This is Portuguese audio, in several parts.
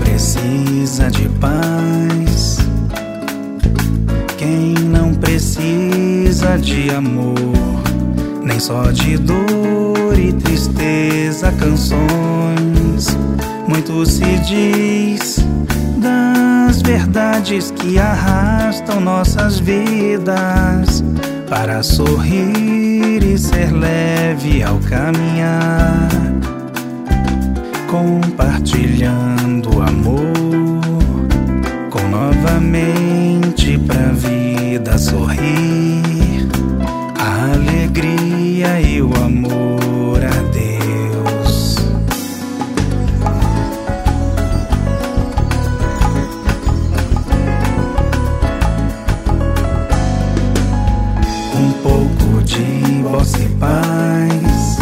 precisa de paz? Quem não precisa de amor? Nem só de dor e tristeza, canções. Muito se diz das verdades que arrastam nossas vidas para sorrir e ser leve ao caminhar, compartilhando amor, com novamente pra vida sorrir, a alegria e o amor a Deus. Um pouco de bossa e paz.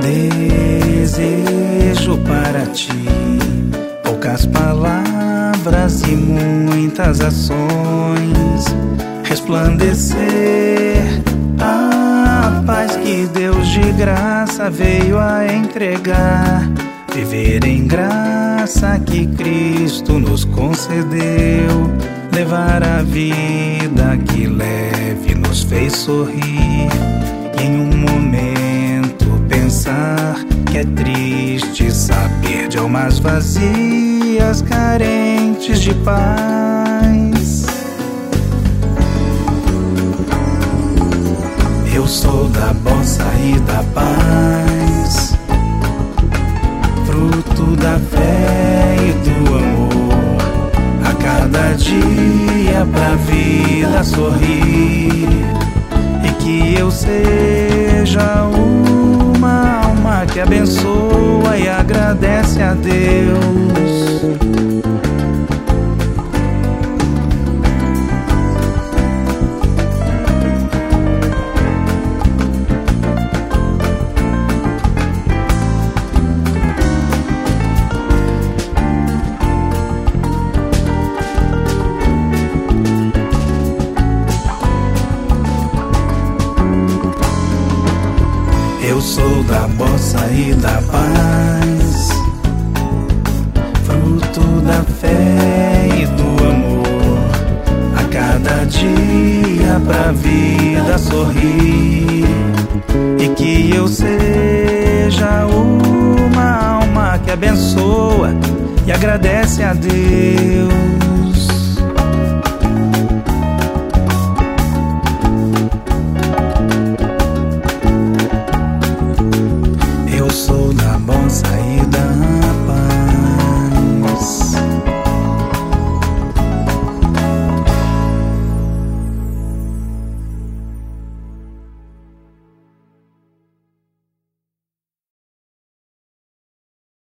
Desejo para ti poucas palavras e muitas ações. Resplandecer a paz que Deus de graça veio a entregar. Viver em graça que Cristo nos concedeu. Levar a vida que leve nos fez sorrir. Almas vazias, carentes de paz. Eu sou da bossa e da paz, fruto da fé e do amor. A cada dia pra vida sorrir e que eu seja alma abençoa e agradece a Deus. Eu sou da bossa e da paz, fruto da fé e do amor. A cada dia pra vida sorrir e que eu seja uma alma que abençoa e agradece a Deus.